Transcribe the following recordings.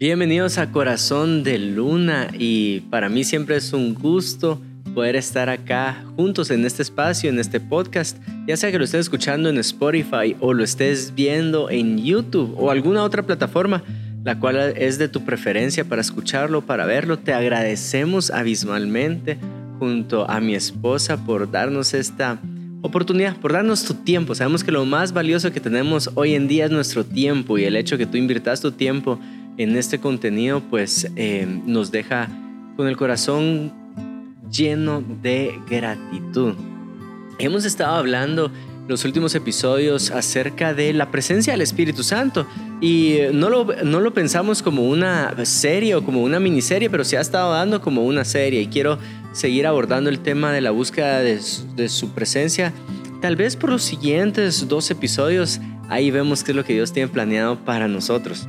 Bienvenidos a Corazón de Luna y para mí siempre es un gusto poder estar acá juntos en este espacio, en este podcast, ya sea que lo estés escuchando en Spotify o lo estés viendo en YouTube o alguna otra plataforma, la cual es de tu preferencia para escucharlo, para verlo. Te agradecemos abismalmente junto a mi esposa por darnos esta oportunidad, por darnos tu tiempo. Sabemos que lo más valioso que tenemos hoy en día es nuestro tiempo y el hecho que tú inviertas tu tiempo en este contenido pues eh, nos deja con el corazón lleno de gratitud. Hemos estado hablando los últimos episodios acerca de la presencia del Espíritu Santo y no lo, no lo pensamos como una serie o como una miniserie, pero se ha estado dando como una serie y quiero seguir abordando el tema de la búsqueda de, de su presencia. Tal vez por los siguientes dos episodios ahí vemos qué es lo que Dios tiene planeado para nosotros.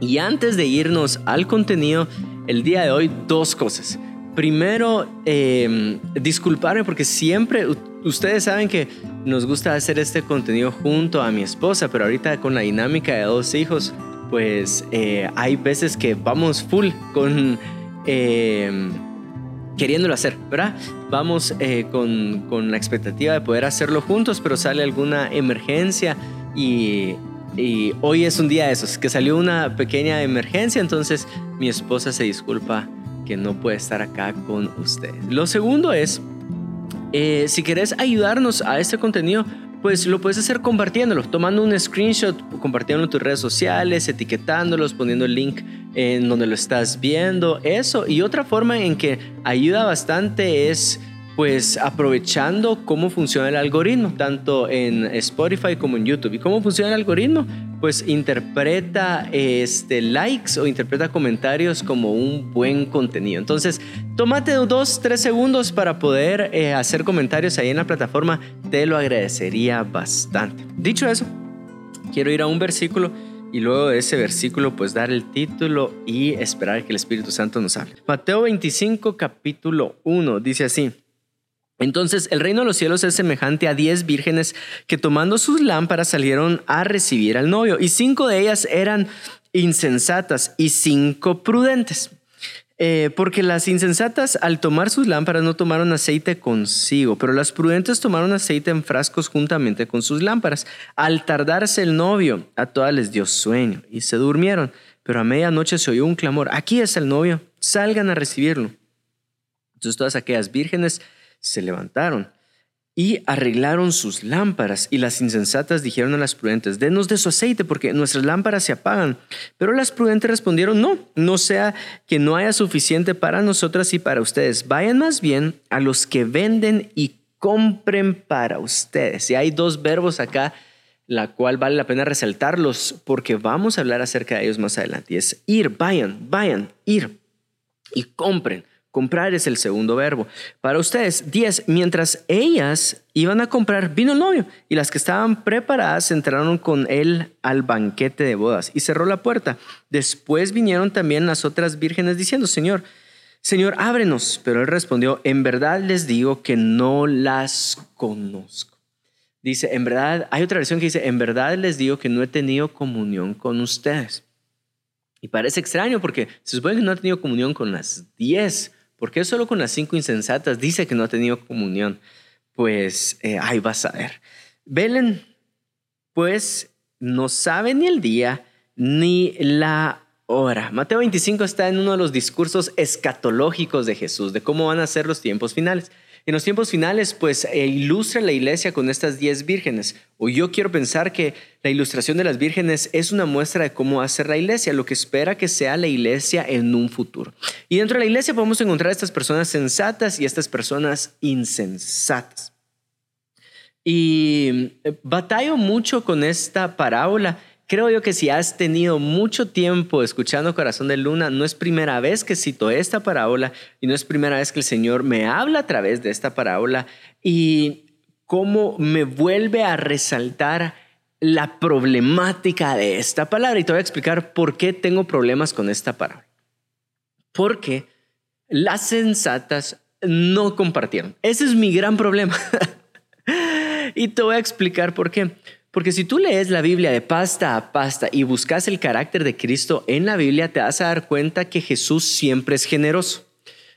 Y antes de irnos al contenido, el día de hoy dos cosas. Primero, eh, disculparme porque siempre, ustedes saben que nos gusta hacer este contenido junto a mi esposa, pero ahorita con la dinámica de dos hijos, pues eh, hay veces que vamos full con... Eh, queriéndolo hacer, ¿verdad? Vamos eh, con, con la expectativa de poder hacerlo juntos, pero sale alguna emergencia y y hoy es un día de esos, que salió una pequeña emergencia, entonces mi esposa se disculpa que no puede estar acá con ustedes. Lo segundo es, eh, si querés ayudarnos a este contenido, pues lo puedes hacer compartiéndolo, tomando un screenshot, compartiéndolo en tus redes sociales, etiquetándolos, poniendo el link en donde lo estás viendo, eso. Y otra forma en que ayuda bastante es pues aprovechando cómo funciona el algoritmo, tanto en Spotify como en YouTube. ¿Y cómo funciona el algoritmo? Pues interpreta este, likes o interpreta comentarios como un buen contenido. Entonces, tómate dos, tres segundos para poder eh, hacer comentarios ahí en la plataforma. Te lo agradecería bastante. Dicho eso, quiero ir a un versículo y luego de ese versículo pues dar el título y esperar que el Espíritu Santo nos hable. Mateo 25 capítulo 1 dice así. Entonces el reino de los cielos es semejante a diez vírgenes que tomando sus lámparas salieron a recibir al novio y cinco de ellas eran insensatas y cinco prudentes. Eh, porque las insensatas al tomar sus lámparas no tomaron aceite consigo, pero las prudentes tomaron aceite en frascos juntamente con sus lámparas. Al tardarse el novio, a todas les dio sueño y se durmieron, pero a medianoche se oyó un clamor, aquí es el novio, salgan a recibirlo. Entonces todas aquellas vírgenes se levantaron y arreglaron sus lámparas. Y las insensatas dijeron a las prudentes, denos de su aceite porque nuestras lámparas se apagan. Pero las prudentes respondieron, no, no sea que no haya suficiente para nosotras y para ustedes. Vayan más bien a los que venden y compren para ustedes. Y hay dos verbos acá, la cual vale la pena resaltarlos porque vamos a hablar acerca de ellos más adelante. Y es ir, vayan, vayan, ir y compren Comprar es el segundo verbo. Para ustedes, 10. Mientras ellas iban a comprar, vino el novio y las que estaban preparadas entraron con él al banquete de bodas y cerró la puerta. Después vinieron también las otras vírgenes diciendo, Señor, Señor, ábrenos. Pero él respondió, en verdad les digo que no las conozco. Dice, en verdad, hay otra versión que dice, en verdad les digo que no he tenido comunión con ustedes. Y parece extraño porque se supone que no ha tenido comunión con las diez ¿Por qué solo con las cinco insensatas dice que no ha tenido comunión? Pues eh, ahí vas a ver. Velen, pues no sabe ni el día ni la hora. Mateo 25 está en uno de los discursos escatológicos de Jesús, de cómo van a ser los tiempos finales. En los tiempos finales, pues eh, ilustra la iglesia con estas diez vírgenes. O yo quiero pensar que la ilustración de las vírgenes es una muestra de cómo ser la iglesia, lo que espera que sea la iglesia en un futuro. Y dentro de la iglesia podemos encontrar estas personas sensatas y estas personas insensatas. Y eh, batallo mucho con esta parábola Creo yo que si has tenido mucho tiempo escuchando Corazón de Luna, no es primera vez que cito esta parábola y no es primera vez que el Señor me habla a través de esta parábola y cómo me vuelve a resaltar la problemática de esta palabra. Y te voy a explicar por qué tengo problemas con esta parábola. Porque las sensatas no compartieron. Ese es mi gran problema. y te voy a explicar por qué. Porque si tú lees la Biblia de pasta a pasta y buscas el carácter de Cristo en la Biblia, te vas a dar cuenta que Jesús siempre es generoso.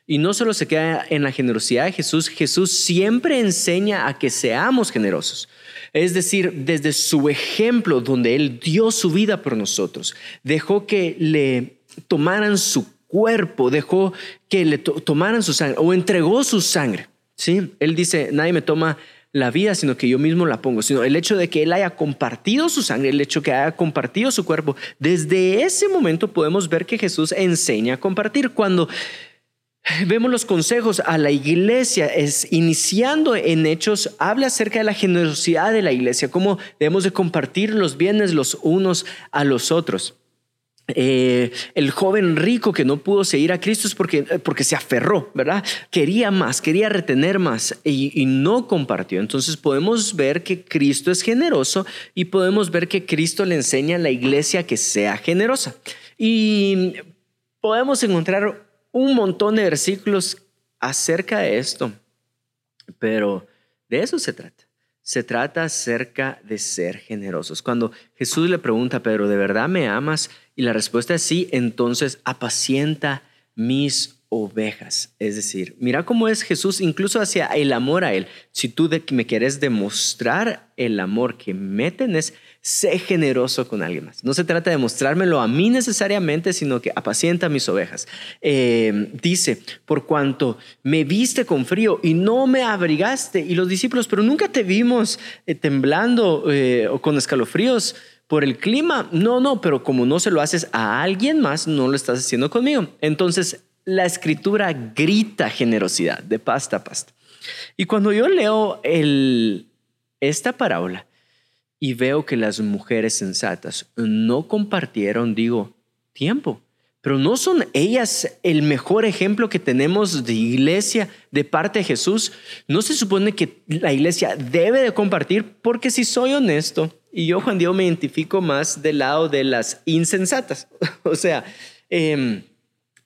Y no solo se queda en la generosidad de Jesús, Jesús siempre enseña a que seamos generosos. Es decir, desde su ejemplo, donde Él dio su vida por nosotros, dejó que le tomaran su cuerpo, dejó que le tomaran su sangre o entregó su sangre. ¿sí? Él dice, nadie me toma la vida, sino que yo mismo la pongo, sino el hecho de que Él haya compartido su sangre, el hecho de que haya compartido su cuerpo, desde ese momento podemos ver que Jesús enseña a compartir. Cuando Vemos los consejos a la iglesia, es iniciando en Hechos, habla acerca de la generosidad de la iglesia, cómo debemos de compartir los bienes los unos a los otros. Eh, el joven rico que no pudo seguir a Cristo es porque, eh, porque se aferró, ¿verdad? Quería más, quería retener más y, y, no compartió. Entonces podemos ver que Cristo es generoso y podemos ver que Cristo le enseña a la iglesia que sea generosa. Y podemos encontrar un montón de versículos acerca de esto, pero de eso se trata. Se trata acerca de ser generosos. Cuando Jesús le pregunta Pedro, ¿de verdad me amas? Y la respuesta es sí, entonces apacienta mis ovejas. Es decir, mira cómo es Jesús incluso hacia el amor a Él. Si tú me quieres demostrar el amor que me tenés, sé generoso con alguien más. No se trata de mostrármelo a mí necesariamente, sino que apacienta mis ovejas. Eh, dice, por cuanto me viste con frío y no me abrigaste, y los discípulos, pero nunca te vimos eh, temblando eh, o con escalofríos por el clima. No, no, pero como no se lo haces a alguien más, no lo estás haciendo conmigo. Entonces, la escritura grita generosidad de pasta a pasta. Y cuando yo leo el, esta parábola y veo que las mujeres sensatas no compartieron, digo, tiempo. Pero no son ellas el mejor ejemplo que tenemos de iglesia de parte de Jesús. No se supone que la iglesia debe de compartir porque si soy honesto, y yo Juan Diego me identifico más del lado de las insensatas. o sea, eh,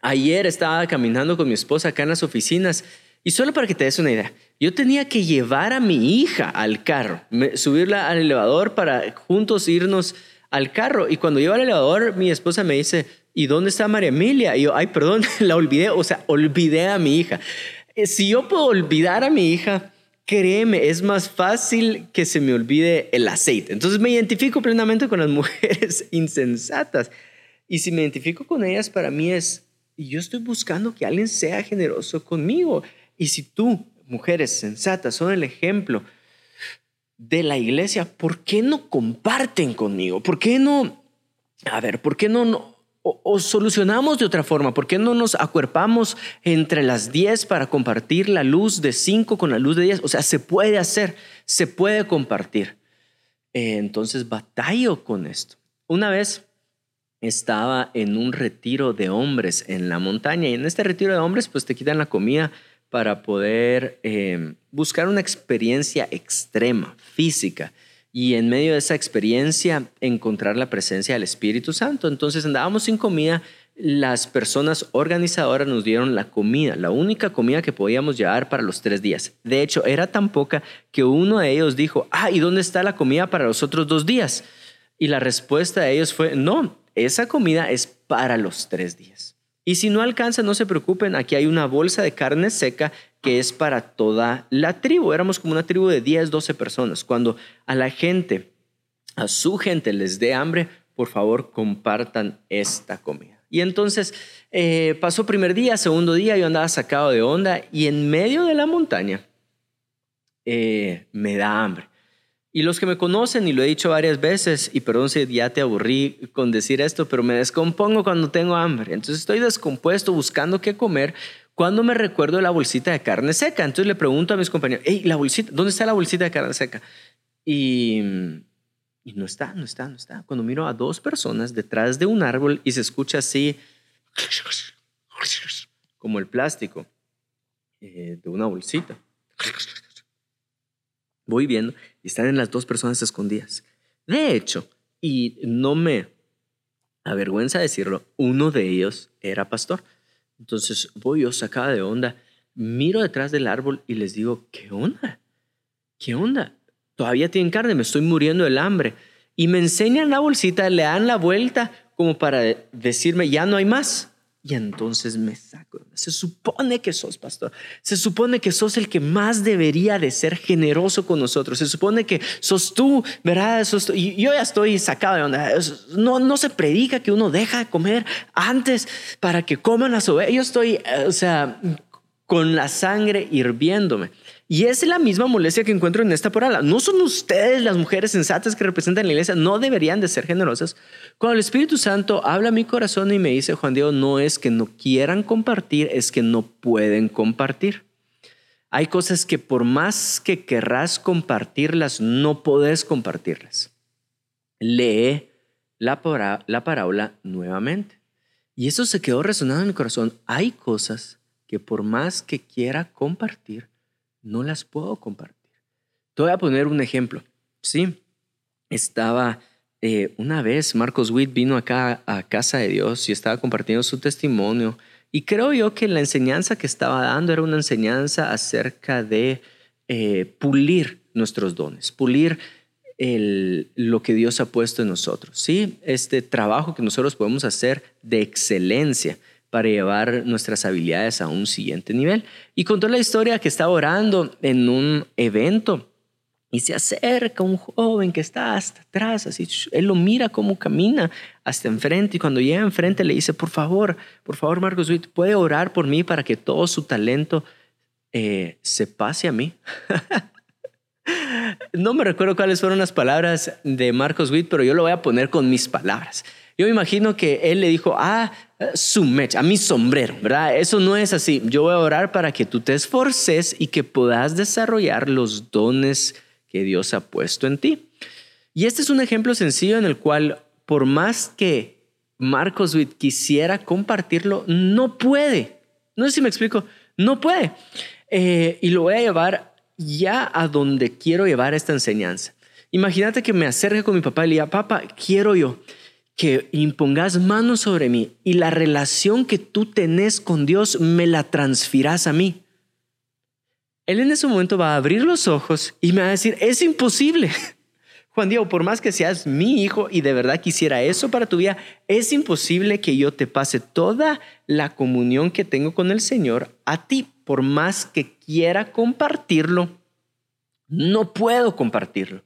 Ayer estaba caminando con mi esposa acá en las oficinas y solo para que te des una idea, yo tenía que llevar a mi hija al carro, subirla al elevador para juntos irnos al carro. Y cuando llego al elevador, mi esposa me dice, ¿y dónde está María Emilia? Y yo, ay, perdón, la olvidé, o sea, olvidé a mi hija. Eh, si yo puedo olvidar a mi hija, créeme, es más fácil que se me olvide el aceite. Entonces me identifico plenamente con las mujeres insensatas. Y si me identifico con ellas, para mí es y yo estoy buscando que alguien sea generoso conmigo. Y si tú, mujeres sensatas, son el ejemplo de la iglesia, ¿por qué no comparten conmigo? ¿Por qué no, a ver, por qué no, o, solucionamos de otra forma? ¿Por qué no nos acuerpamos entre las 10 para compartir la luz de 5 con la luz de 10? O sea, se puede hacer, se puede compartir. Eh, entonces, batallo con esto. Una vez estaba en un retiro de hombres en la montaña y en este retiro de hombres pues te quitan la comida para poder eh, buscar una experiencia extrema, física, y en medio de esa experiencia encontrar la presencia del Espíritu Santo. Entonces andábamos sin comida, las personas organizadoras nos dieron la comida, la única comida que podíamos llevar para los tres días. De hecho, era tan poca que uno de ellos dijo, ah, ¿y dónde está la comida para los otros dos días? Y la respuesta de ellos fue, no, esa comida es para los tres días. Y si no alcanza, no se preocupen, aquí hay una bolsa de carne seca que es para toda la tribu. Éramos como una tribu de 10, 12 personas. Cuando a la gente, a su gente les dé hambre, por favor compartan esta comida. Y entonces eh, pasó primer día, segundo día, yo andaba sacado de onda y en medio de la montaña eh, me da hambre. Y los que me conocen, y lo he dicho varias veces, y perdón si ya te aburrí con decir esto, pero me descompongo cuando tengo hambre. Entonces estoy descompuesto buscando qué comer cuando me recuerdo la bolsita de carne seca. Entonces le pregunto a mis compañeros, hey, la bolsita, ¿dónde está la bolsita de carne seca? Y, y no está, no está, no está. Cuando miro a dos personas detrás de un árbol y se escucha así, como el plástico eh, de una bolsita. Voy viendo y están en las dos personas escondidas. De hecho, y no me avergüenza decirlo, uno de ellos era pastor. Entonces voy yo sacada de onda, miro detrás del árbol y les digo, ¿qué onda? ¿Qué onda? todavía tienen carne, me estoy muriendo del hambre. Y me enseñan la bolsita, le dan la vuelta como para decirme, ya no hay más. Y entonces me saco. Se supone que sos pastor. Se supone que sos el que más debería de ser generoso con nosotros. Se supone que sos tú, ¿verdad? Y yo ya estoy sacado de onda. No, no se predica que uno deja de comer antes para que coman su vez. Yo estoy, o sea, con la sangre hirviéndome. Y es la misma molestia que encuentro en esta parábola. No son ustedes las mujeres sensatas que representan la iglesia, no deberían de ser generosas. Cuando el Espíritu Santo habla a mi corazón y me dice, Juan Diego, no es que no quieran compartir, es que no pueden compartir. Hay cosas que por más que querrás compartirlas, no podés compartirlas. Lee la, la parábola nuevamente. Y eso se quedó resonando en mi corazón. Hay cosas que por más que quiera compartir, no las puedo compartir. Te voy a poner un ejemplo. Sí, estaba eh, una vez, Marcos Witt vino acá a Casa de Dios y estaba compartiendo su testimonio. Y creo yo que la enseñanza que estaba dando era una enseñanza acerca de eh, pulir nuestros dones, pulir el, lo que Dios ha puesto en nosotros. Sí, este trabajo que nosotros podemos hacer de excelencia para llevar nuestras habilidades a un siguiente nivel. Y contó la historia que estaba orando en un evento y se acerca un joven que está hasta atrás, así, él lo mira cómo camina hasta enfrente y cuando llega enfrente le dice, por favor, por favor Marcos ¿puede orar por mí para que todo su talento eh, se pase a mí? no me recuerdo cuáles fueron las palabras de Marcos Witt, pero yo lo voy a poner con mis palabras. Yo me imagino que él le dijo, ah, su mecha, a mi sombrero, ¿verdad? Eso no es así. Yo voy a orar para que tú te esforces y que puedas desarrollar los dones que Dios ha puesto en ti. Y este es un ejemplo sencillo en el cual, por más que Marcos Witt quisiera compartirlo, no puede. No sé si me explico, no puede. Eh, y lo voy a llevar ya a donde quiero llevar esta enseñanza. Imagínate que me acerque con mi papá y le diga, papá, quiero yo que impongas manos sobre mí y la relación que tú tenés con Dios me la transfirás a mí. Él en ese momento va a abrir los ojos y me va a decir, es imposible. Juan Diego, por más que seas mi hijo y de verdad quisiera eso para tu vida, es imposible que yo te pase toda la comunión que tengo con el Señor a ti. Por más que quiera compartirlo, no puedo compartirlo.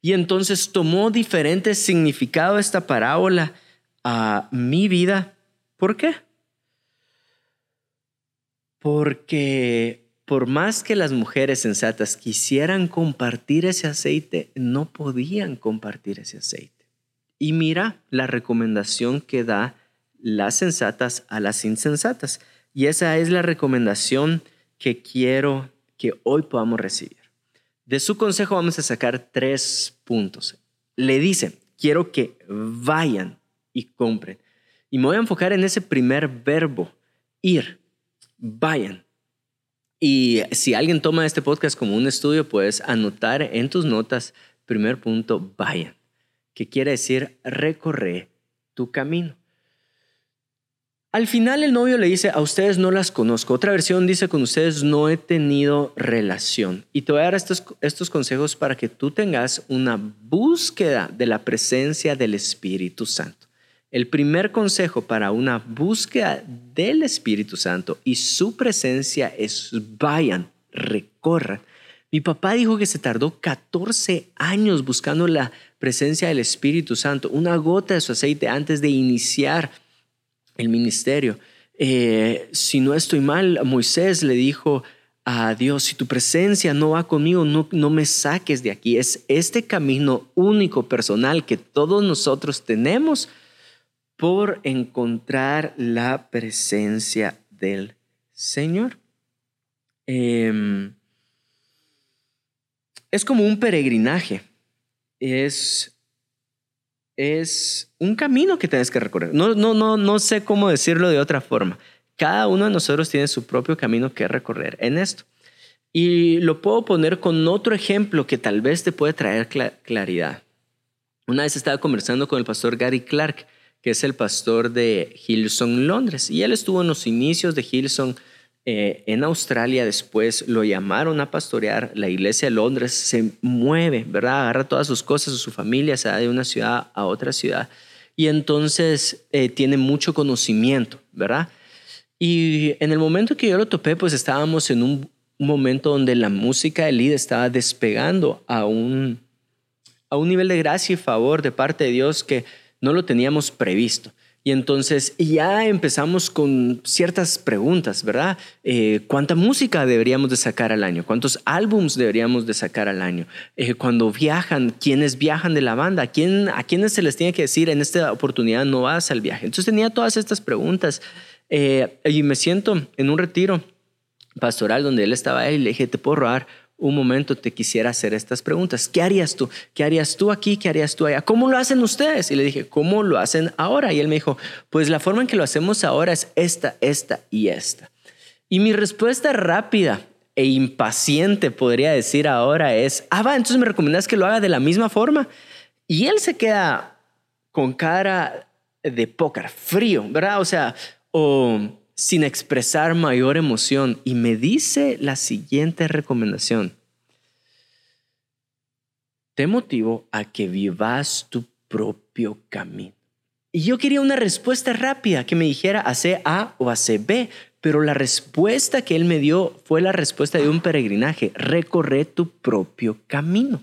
Y entonces tomó diferente significado esta parábola a mi vida. ¿Por qué? Porque por más que las mujeres sensatas quisieran compartir ese aceite, no podían compartir ese aceite. Y mira la recomendación que da las sensatas a las insensatas. Y esa es la recomendación que quiero que hoy podamos recibir. De su consejo vamos a sacar tres puntos. Le dice, quiero que vayan y compren. Y me voy a enfocar en ese primer verbo, ir, vayan. Y si alguien toma este podcast como un estudio, puedes anotar en tus notas, primer punto, vayan, que quiere decir recorrer tu camino. Al final el novio le dice, a ustedes no las conozco. Otra versión dice, con ustedes no he tenido relación. Y te voy a dar estos, estos consejos para que tú tengas una búsqueda de la presencia del Espíritu Santo. El primer consejo para una búsqueda del Espíritu Santo y su presencia es vayan, recorran. Mi papá dijo que se tardó 14 años buscando la presencia del Espíritu Santo, una gota de su aceite antes de iniciar el ministerio. Eh, si no estoy mal, Moisés le dijo a Dios, si tu presencia no va conmigo, no, no me saques de aquí. Es este camino único, personal, que todos nosotros tenemos por encontrar la presencia del Señor. Em, es como un peregrinaje. Es es un camino que tienes que recorrer. No, no, no, no sé cómo decirlo de otra forma. Cada uno de nosotros tiene su propio camino que recorrer en esto. Y lo puedo poner con otro ejemplo que tal vez te puede traer claridad. Una vez estaba conversando con el pastor Gary Clark, que es el pastor de Hillsong Londres, y él estuvo en los inicios de Hillsong eh, en Australia, después lo llamaron a pastorear, la iglesia de Londres se mueve, ¿verdad? Agarra todas sus cosas, su familia, se va de una ciudad a otra ciudad y entonces eh, tiene mucho conocimiento, ¿verdad? Y en el momento que yo lo topé, pues estábamos en un momento donde la música de Lid estaba despegando a un, a un nivel de gracia y favor de parte de Dios que no lo teníamos previsto. Y entonces ya empezamos con ciertas preguntas, ¿verdad? Eh, ¿Cuánta música deberíamos de sacar al año? ¿Cuántos álbums deberíamos de sacar al año? Eh, cuando viajan, ¿quiénes viajan de la banda? ¿A, quién, ¿A quiénes se les tiene que decir en esta oportunidad no vas al viaje? Entonces tenía todas estas preguntas eh, y me siento en un retiro pastoral donde él estaba y le dije, ¿te puedo robar un momento te quisiera hacer estas preguntas. ¿Qué harías tú? ¿Qué harías tú aquí? ¿Qué harías tú allá? ¿Cómo lo hacen ustedes? Y le dije, ¿cómo lo hacen ahora? Y él me dijo, pues la forma en que lo hacemos ahora es esta, esta y esta. Y mi respuesta rápida e impaciente, podría decir ahora, es, ah, va, entonces me recomiendas que lo haga de la misma forma. Y él se queda con cara de pócar, frío, ¿verdad? O sea, o sin expresar mayor emoción y me dice la siguiente recomendación. Te motivo a que vivas tu propio camino. Y yo quería una respuesta rápida que me dijera hace A o hace B, pero la respuesta que él me dio fue la respuesta de un peregrinaje. Recorre tu propio camino.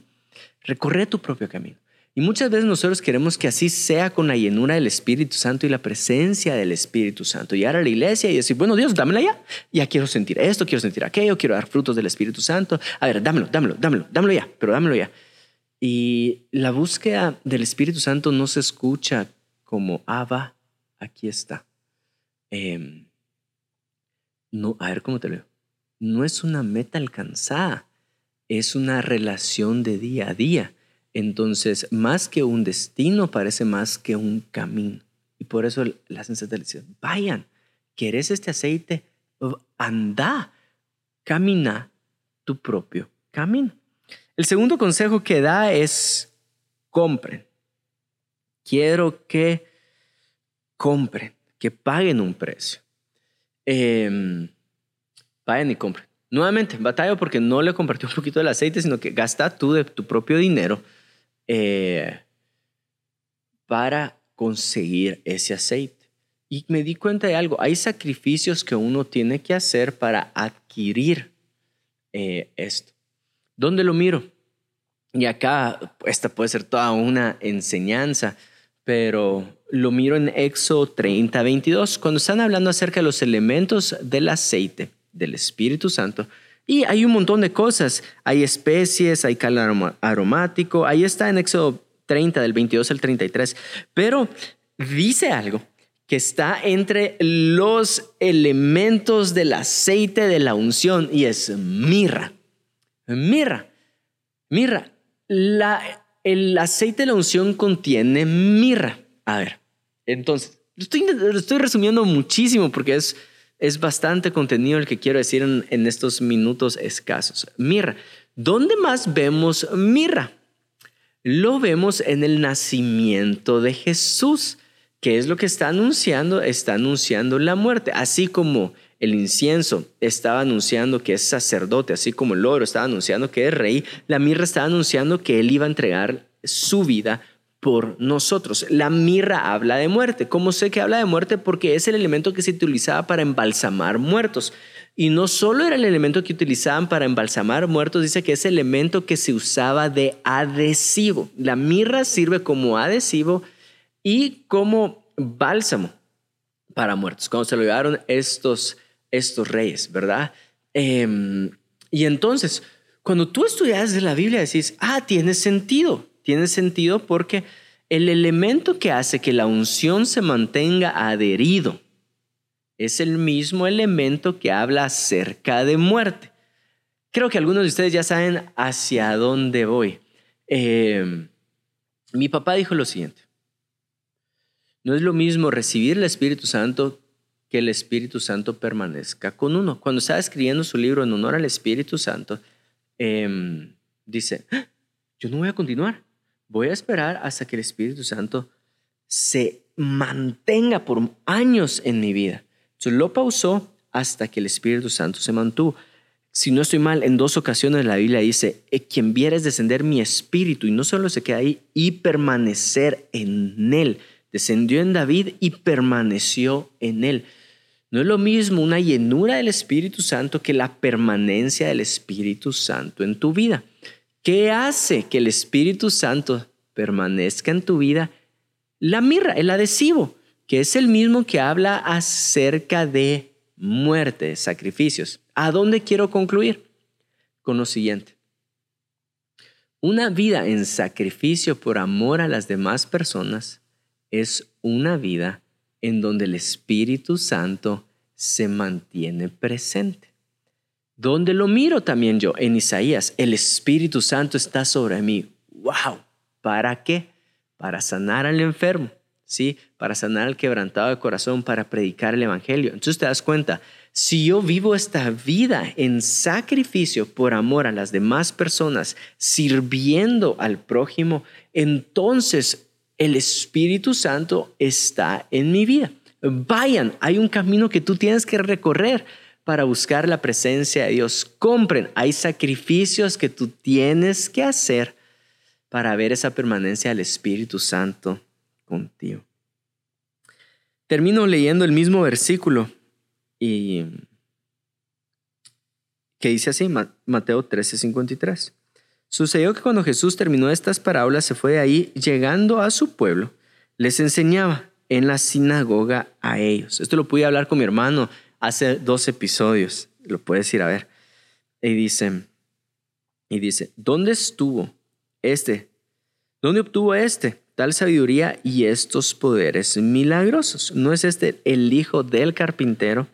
Recorre tu propio camino. Y muchas veces nosotros queremos que así sea con la llenura del Espíritu Santo y la presencia del Espíritu Santo. Llegar a la iglesia y decir, bueno, Dios, dámela ya. Ya quiero sentir esto, quiero sentir aquello, quiero dar frutos del Espíritu Santo. A ver, dámelo, dámelo, dámelo, dámelo ya, pero dámelo ya. Y la búsqueda del Espíritu Santo no se escucha como, va, aquí está. Em, no, a ver cómo te lo digo. No es una meta alcanzada, es una relación de día a día entonces, más que un destino, parece más que un camino. Y por eso la sensata dice, vayan, ¿quieres este aceite? Anda, camina tu propio camino. El segundo consejo que da es compren. Quiero que compren, que paguen un precio. Eh, vayan y compren. Nuevamente, batalla porque no le compartió un poquito del aceite, sino que gasta tú de tu propio dinero eh, para conseguir ese aceite. Y me di cuenta de algo, hay sacrificios que uno tiene que hacer para adquirir eh, esto. ¿Dónde lo miro? Y acá, esta puede ser toda una enseñanza, pero lo miro en Éxodo 30, 22, cuando están hablando acerca de los elementos del aceite del Espíritu Santo, y hay un montón de cosas. Hay especies, hay cal aromático. Ahí está en Éxodo 30, del 22 al 33. Pero dice algo que está entre los elementos del aceite de la unción y es mirra. Mirra. Mirra. La, el aceite de la unción contiene mirra. A ver, entonces, estoy, estoy resumiendo muchísimo porque es es bastante contenido el que quiero decir en, estos minutos escasos. Mirra. ¿Dónde más vemos mirra? Lo vemos en el nacimiento de Jesús. ¿Qué es lo que está anunciando? Está anunciando la muerte, así como el incienso estaba anunciando que es sacerdote, así como el oro estaba anunciando que es rey, la mirra estaba anunciando que él iba a entregar su vida por nosotros. La mirra habla de muerte. ¿Cómo sé que habla de muerte? Porque es el elemento que se utilizaba para embalsamar muertos. Y no solo era el elemento que utilizaban para embalsamar muertos, dice que es el elemento que se usaba de adhesivo. La mirra sirve como adhesivo y como bálsamo para muertos. Cuando se lo llevaron estos, estos reyes, ¿verdad? Em, y entonces, cuando tú estudias la Biblia, decís, ah, tiene sentido tiene sentido porque el elemento que hace que la unción se mantenga adherido es el mismo elemento que habla acerca de muerte. Creo que algunos de ustedes ya saben hacia dónde voy. Em, mi papá dijo lo siguiente. No es lo mismo recibir el Espíritu Santo que el Espíritu Santo permanezca con uno. Cuando estaba escribiendo su libro en honor al Espíritu Santo, em, dice, ah, yo no voy a continuar voy a esperar hasta que el Espíritu Santo se mantenga por años en mi vida. Entonces lo pausó, hasta que el Espíritu Santo se mantuvo. Si no estoy mal, en dos ocasiones la Biblia dice, eh, quien viera es descender mi espíritu, y no solo se queda ahí, y permanecer en él. Descendió en David y permaneció en él. No es lo mismo una llenura del Espíritu Santo que la permanencia del Espíritu Santo en tu vida. ¿Qué hace que el Espíritu Santo permanezca en tu vida? La mirra, el adhesivo, que es el mismo que habla acerca de muerte, sacrificios. ¿A dónde quiero concluir? Con lo siguiente. Una vida en sacrificio por amor a las demás personas es una vida en donde el Espíritu Santo se mantiene presente. Donde lo miro también yo en Isaías, el Espíritu Santo está sobre mí. ¡Wow! ¿Para qué? Para sanar al enfermo, ¿sí? Para sanar al quebrantado de corazón, para predicar el Evangelio. Entonces te das cuenta, si yo vivo esta vida en sacrificio por amor a las demás personas, sirviendo al prójimo, entonces el Espíritu Santo está en mi vida. Vayan, hay un camino que tú tienes que recorrer para buscar la presencia de Dios. Compren, hay sacrificios que tú tienes que hacer para ver esa permanencia del Espíritu Santo contigo. Termino leyendo el mismo versículo y que dice así, Mateo 13:53. Sucedió que cuando Jesús terminó estas parábolas, se fue de ahí, llegando a su pueblo, les enseñaba en la sinagoga a ellos. Esto lo pude hablar con mi hermano hace dos episodios, lo puedes ir a ver. Y dice, y dice, ¿dónde estuvo este? ¿Dónde obtuvo este tal sabiduría y estos poderes milagrosos? ¿No es este el hijo del carpintero?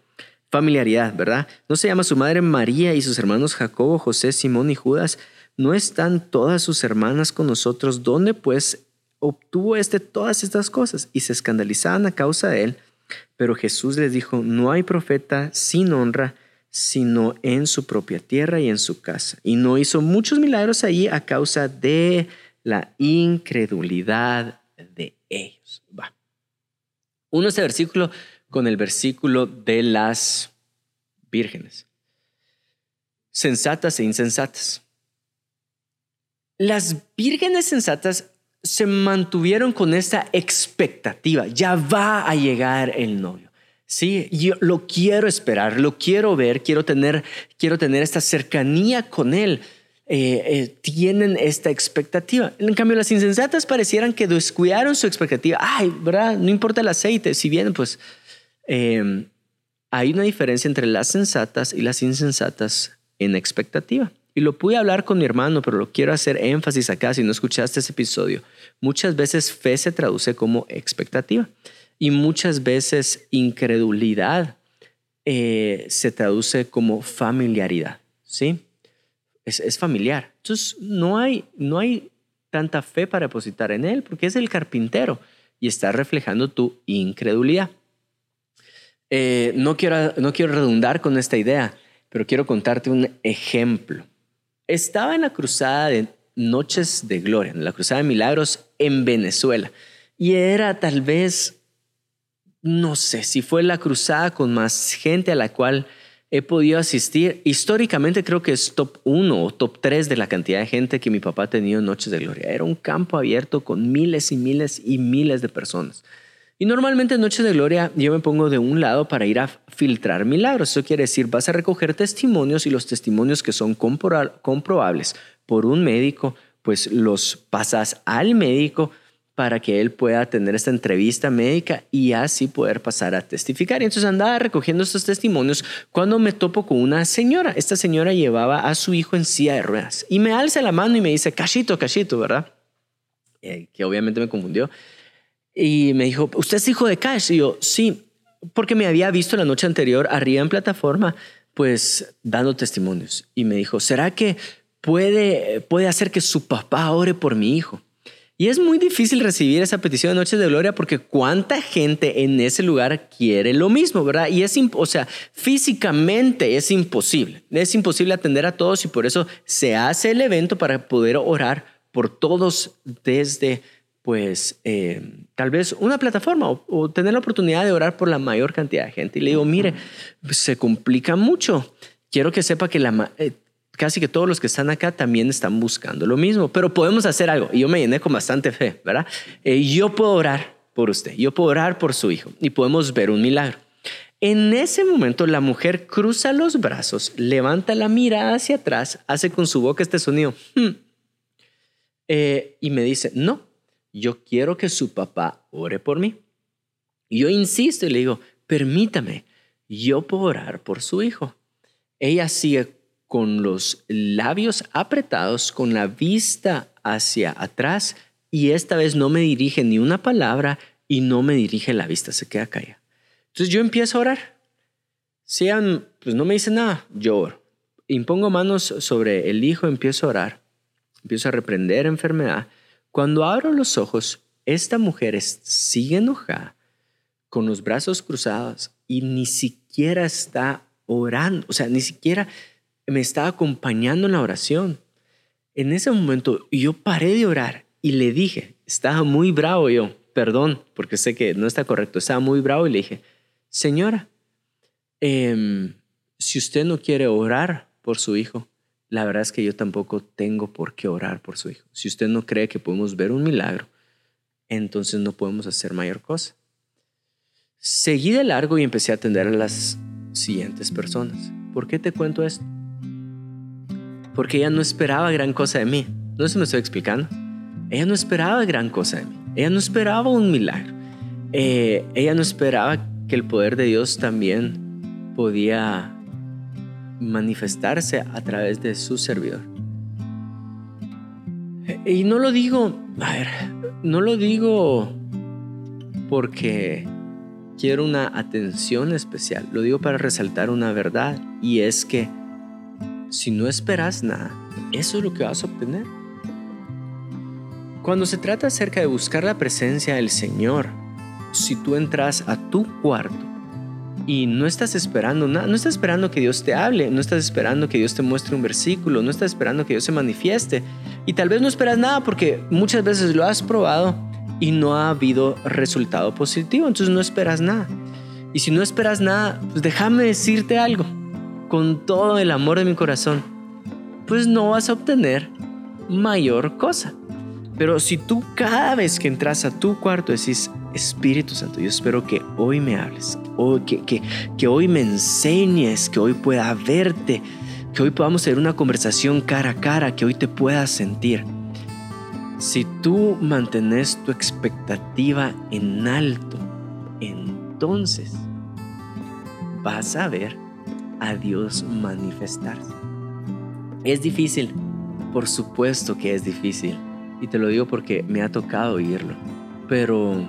familiaridad, ¿verdad? No se llama su madre María y sus hermanos Jacobo, José, Simón y Judas. ¿No están todas sus hermanas con nosotros? ¿Dónde pues obtuvo este todas estas cosas? Y se escandalizaban a causa de él. Pero Jesús les dijo, no hay profeta sin honra, sino en su propia tierra y en su casa. Y no hizo muchos milagros allí a causa de la incredulidad de ellos. Va. Uno este versículo con el versículo de las vírgenes. Sensatas e insensatas. Las vírgenes sensatas se mantuvieron con esta expectativa. Ya va a llegar el novio. Sí, yo lo quiero esperar, lo quiero ver, quiero tener, quiero tener esta cercanía con él. Eh, eh, tienen esta expectativa. En cambio, las insensatas parecieran que descuidaron su expectativa. Ay, ¿verdad? No importa el aceite. Si bien, pues Em, hay una diferencia entre las sensatas y las insensatas en expectativa. Y lo pude hablar con mi hermano, pero lo quiero hacer énfasis acá si no escuchaste ese episodio. Muchas veces fe se traduce como expectativa y muchas veces incredulidad eh, se traduce como familiaridad. ¿sí? Es, familiar. Entonces no hay, no hay tanta fe para depositar en él porque es el carpintero y está reflejando tu incredulidad. Eh, no, quiero, no quiero redundar con esta idea, pero quiero contarte un ejemplo. Estaba en la cruzada de Noches de Gloria, en la cruzada de Milagros en Venezuela, y era tal vez, no sé si fue la cruzada con más gente a la cual he podido asistir. Históricamente creo que es top 1 o top 3 de la cantidad de gente que mi papá ha tenido en Noches de Gloria. Era un campo abierto con miles y miles y miles de personas. Y normalmente en Noche de Gloria yo me pongo de un lado para ir a filtrar milagros. Eso quiere decir, vas a recoger testimonios y los testimonios que son comprobables por un médico, pues los pasas al médico para que él pueda tener esta entrevista médica y así poder pasar a testificar. Y entonces andaba recogiendo estos testimonios cuando me topo con una señora. Esta señora llevaba a su hijo en silla de ruedas y me alza la mano y me dice, cachito, cachito, ¿verdad? Eh, que obviamente me confundió. Y me dijo, ¿usted es hijo de Cash? Y yo, sí, porque me había visto la noche anterior arriba en plataforma, pues dando testimonios. Y me dijo, ¿será que puede, puede hacer que su papá ore por mi hijo? Y es muy difícil recibir esa petición de Noches de Gloria porque cuánta gente en ese lugar quiere lo mismo, ¿verdad? Y es, o sea, físicamente es imposible. Es imposible atender a todos y por eso se hace el evento para poder orar por todos desde pues eh, tal vez una plataforma o, tener la oportunidad de orar por la mayor cantidad de gente. Y le digo, mire, se complica mucho. Quiero que sepa que la, eh, casi que todos los que están acá también están buscando lo mismo, pero podemos hacer algo. Y yo me llené con bastante fe, ¿verdad? Eh, yo puedo orar por usted, yo puedo orar por su hijo y podemos ver un milagro. En ese momento la mujer cruza los brazos, levanta la mirada hacia atrás, hace con su boca este sonido hmm", eh, y me dice, no, yo quiero que su papá ore por mí. Yo insisto y le digo, permítame, yo puedo orar por su hijo. Ella sigue con los labios apretados, con la vista hacia atrás y esta vez no me dirige ni una palabra y no me dirige la vista, se queda callada. Entonces yo empiezo a orar. Si pues no me dice nada, yo oro. Impongo manos sobre el hijo, empiezo a orar. Empiezo a reprender enfermedad. Cuando abro los ojos, esta mujer sigue enojada, con los brazos cruzados y ni siquiera está orando, o sea, ni siquiera me estaba acompañando en la oración. En ese momento yo paré de orar y le dije, estaba muy bravo yo, perdón, porque sé que no está correcto, estaba muy bravo y le dije, señora, em, si usted no quiere orar por su hijo, la verdad es que yo tampoco tengo por qué orar por su hijo. Si usted no cree que podemos ver un milagro, entonces no podemos hacer mayor cosa. Seguí de largo y empecé a atender a las siguientes personas. ¿Por qué te cuento esto? Porque ella no esperaba gran cosa de mí. No se me estoy explicando. Ella no esperaba gran cosa de mí. Ella no esperaba un milagro. Eh, ella no esperaba que el poder de Dios también podía manifestarse a través de su servidor. Y no lo digo, a ver, no lo digo porque quiero una atención especial, lo digo para resaltar una verdad y es que si no esperas nada, eso es lo que vas a obtener. Cuando se trata acerca de buscar la presencia del Señor, si tú entras a tu cuarto y no estás esperando nada, no estás esperando que Dios te hable, no estás esperando que Dios te muestre un versículo, no estás esperando que Dios se manifieste y tal vez no esperas nada porque muchas veces lo has probado y no ha habido resultado positivo, entonces no esperas nada. Y si no esperas nada, pues déjame decirte algo, con todo el amor de mi corazón, pues no vas a obtener mayor cosa. Pero si tú cada vez que entras a tu cuarto decís, Espíritu Santo, yo espero que hoy me hables, o que, que, que hoy me enseñes, que hoy pueda verte, que hoy podamos tener una conversación cara a cara, que hoy te puedas sentir. Si tú mantienes tu expectativa en alto, entonces vas a ver a Dios manifestarse. Es difícil, por supuesto que es difícil. Y te lo digo porque me ha tocado oírlo. Pero...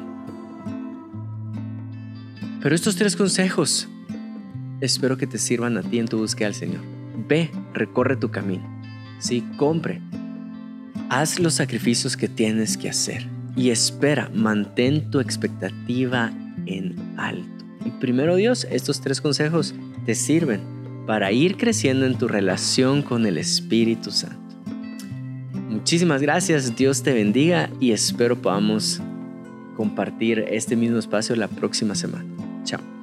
Pero estos tres consejos espero que te sirvan a ti en tu búsqueda al Señor. Ve, recorre tu camino. Sí, compre. Haz los sacrificios que tienes que hacer. Y espera, mantén tu expectativa en alto. Y primero Dios, estos tres consejos te sirven para ir creciendo en tu relación con el Espíritu Santo. Muchísimas gracias, Dios te bendiga y espero podamos compartir este mismo espacio la próxima semana. Chao.